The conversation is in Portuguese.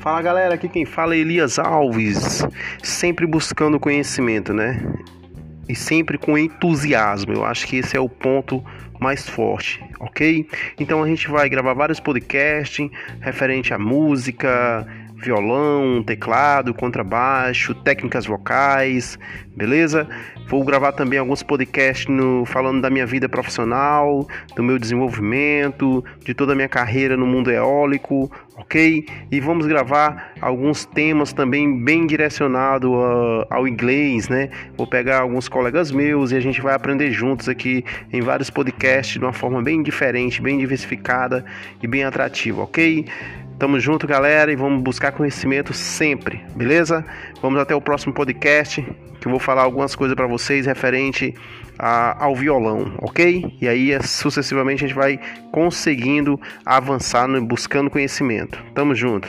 Fala galera, aqui quem fala é Elias Alves, sempre buscando conhecimento, né? E sempre com entusiasmo. Eu acho que esse é o ponto mais forte, ok? Então a gente vai gravar vários podcasts referente à música, violão, teclado, contrabaixo, técnicas vocais, beleza? Vou gravar também alguns podcasts no, falando da minha vida profissional, do meu desenvolvimento, de toda a minha carreira no mundo eólico, ok? E vamos gravar alguns temas também bem direcionados uh, ao inglês, né? Vou pegar alguns colegas meus e a gente vai aprender juntos aqui em vários podcasts de uma forma bem diferente, bem diversificada e bem atrativa, ok? Tamo junto, galera, e vamos buscar conhecimento sempre, beleza? Vamos até o próximo podcast, que eu vou falar algumas coisas para vocês referente a, ao violão, ok? E aí, sucessivamente, a gente vai conseguindo avançar no, buscando conhecimento. Tamo junto.